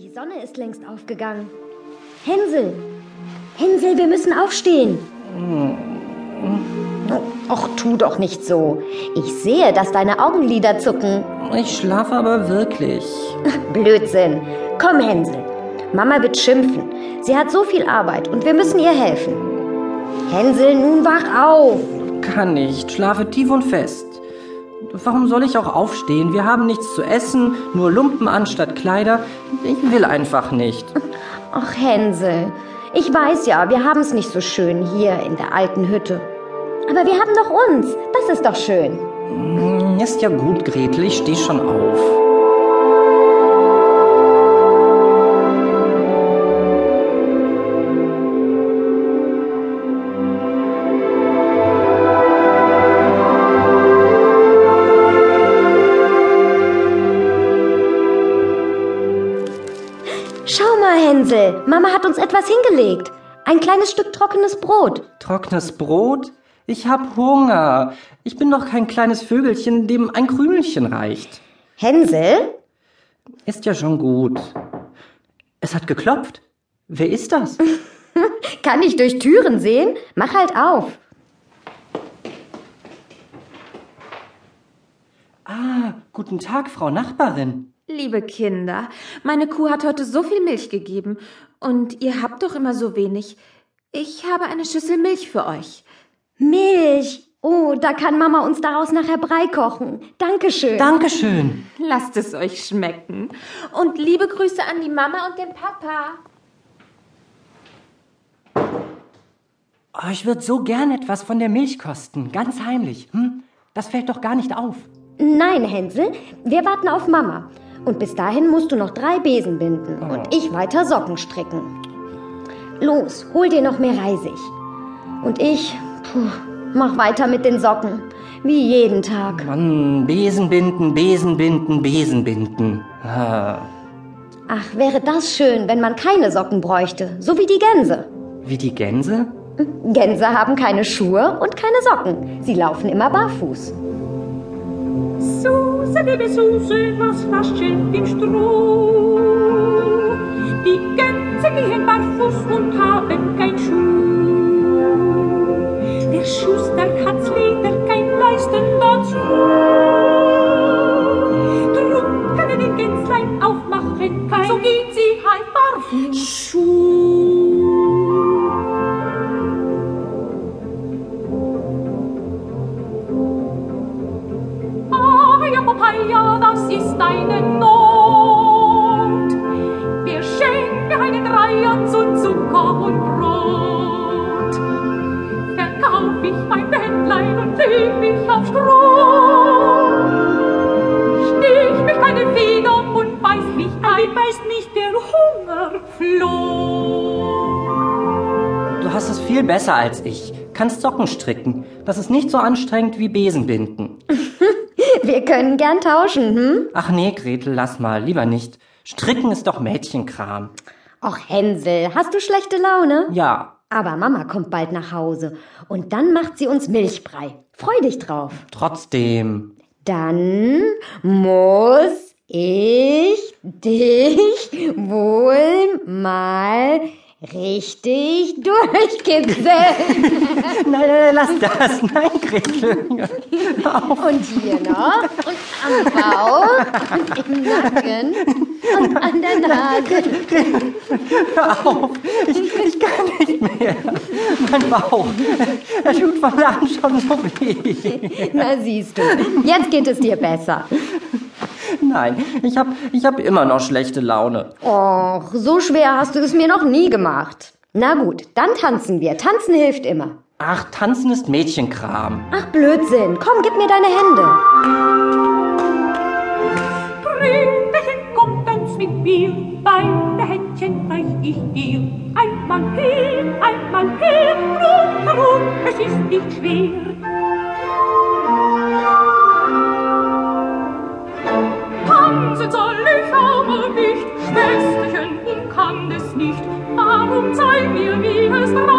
Die Sonne ist längst aufgegangen. Hänsel! Hänsel, wir müssen aufstehen. Och, tu doch nicht so. Ich sehe, dass deine Augenlider zucken. Ich schlafe aber wirklich. Blödsinn. Komm, Hänsel. Mama wird schimpfen. Sie hat so viel Arbeit und wir müssen ihr helfen. Hänsel, nun wach auf. Kann nicht. Schlafe tief und fest. Warum soll ich auch aufstehen? Wir haben nichts zu essen, nur Lumpen anstatt Kleider. Ich will einfach nicht. Ach, Hänsel. Ich weiß ja, wir haben es nicht so schön hier in der alten Hütte. Aber wir haben doch uns. Das ist doch schön. Hm, Ist ja gut, Gretel. Ich stehe schon auf. Hänsel. Mama hat uns etwas hingelegt. Ein kleines Stück trockenes Brot. Trockenes Brot? Ich hab Hunger. Ich bin doch kein kleines Vögelchen, dem ein Krümelchen reicht. Hänsel? Ist ja schon gut. Es hat geklopft. Wer ist das? Kann ich durch Türen sehen? Mach halt auf. Ah, guten Tag, Frau Nachbarin. Liebe Kinder, meine Kuh hat heute so viel Milch gegeben und ihr habt doch immer so wenig. Ich habe eine Schüssel Milch für euch. Milch. Oh, da kann Mama uns daraus nachher Brei kochen. Dankeschön. Dankeschön. Lasst es euch schmecken. Und liebe Grüße an die Mama und den Papa. Oh, ich würde so gern etwas von der Milch kosten, ganz heimlich. Hm? Das fällt doch gar nicht auf. Nein, Hänsel, wir warten auf Mama. Und bis dahin musst du noch drei Besen binden und ich weiter Socken stricken. Los, hol dir noch mehr Reisig. Und ich, puh, mach weiter mit den Socken. Wie jeden Tag. Mann, Besen binden, Besen binden, Besen binden. Ah, Ach, wäre das schön, wenn man keine Socken bräuchte. So wie die Gänse. wie die Gänse? Gänse haben keine Schuhe und keine Socken. Sie laufen immer barfuß. Suse, liebe Suse, was raschelt im Stroh? Auf Stroh. Stich mich keine Feder und beiß mich ein, beißt mich der Hungerfloh. Du hast es viel besser als ich. Kannst Socken stricken. Das ist nicht so anstrengend wie Besen binden. Wir können gern tauschen, hm? Ach nee, Gretel, lass mal, lieber nicht. Stricken ist doch Mädchenkram. Och, Hänsel, hast du schlechte Laune? Ja, Aber Mama kommt bald nach Hause und dann macht sie uns Milchbrei. Freu dich drauf. trotzdem. Dann muss ich dich wohl mal richtig durchkitzeln. Nein, nein, nein, lass das. Nein, Gretel. Und hier noch. Und am Bauch. Und im Nacken. Und an der Nase. Hör auf. Ich, ich kann nicht mehr. Mein Bauch. Er tut von an schon so weh. Na siehst du, jetzt geht es dir besser. Nein, ich hab, ich hab immer noch schlechte Laune. Och, so schwer hast du es mir noch nie gemacht. Na gut, dann tanzen wir. Tanzen hilft immer. Ach, tanzen ist Mädchenkram. Ach, Blödsinn. Komm, gib mir deine Hände. Brüderchen, komm, tanz mit mir, beide Händchen reich ich dir. Einmal her, einmal her, rundherum, es ist nicht schwer. Tanzen soll ich aber nicht, schwestchen, ich kann es nicht, Warum zeig mir, wie es braucht.